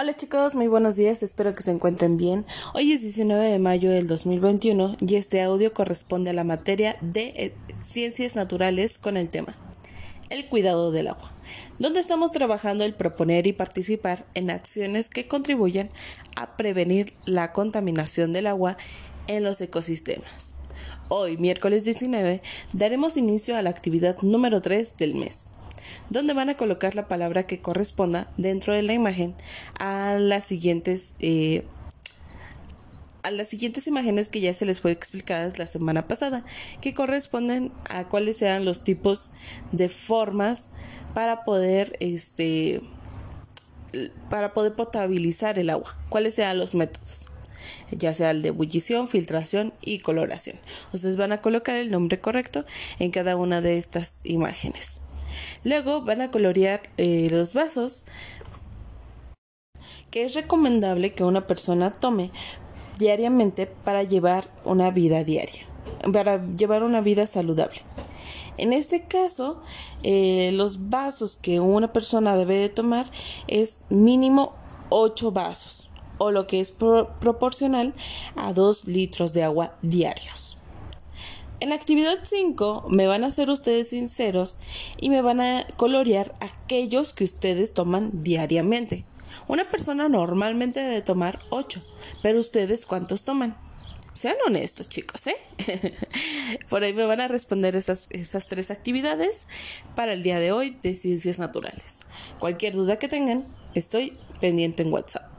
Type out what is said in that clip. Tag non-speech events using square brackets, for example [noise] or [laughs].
Hola chicos, muy buenos días, espero que se encuentren bien. Hoy es 19 de mayo del 2021 y este audio corresponde a la materia de eh, ciencias naturales con el tema el cuidado del agua, donde estamos trabajando el proponer y participar en acciones que contribuyan a prevenir la contaminación del agua en los ecosistemas. Hoy, miércoles 19, daremos inicio a la actividad número 3 del mes donde van a colocar la palabra que corresponda dentro de la imagen a las siguientes eh, a las siguientes imágenes que ya se les fue explicadas la semana pasada, que corresponden a cuáles sean los tipos de formas para poder este para poder potabilizar el agua, cuáles sean los métodos ya sea el de ebullición, filtración y coloración. Ustedes van a colocar el nombre correcto en cada una de estas imágenes. Luego van a colorear eh, los vasos que es recomendable que una persona tome diariamente para llevar una vida diaria, para llevar una vida saludable. En este caso, eh, los vasos que una persona debe de tomar es mínimo 8 vasos o lo que es proporcional a 2 litros de agua diarios. En la actividad 5 me van a ser ustedes sinceros y me van a colorear aquellos que ustedes toman diariamente. Una persona normalmente debe tomar 8, pero ustedes cuántos toman. Sean honestos, chicos, ¿eh? [laughs] Por ahí me van a responder esas, esas tres actividades para el día de hoy de ciencias naturales. Cualquier duda que tengan, estoy pendiente en WhatsApp.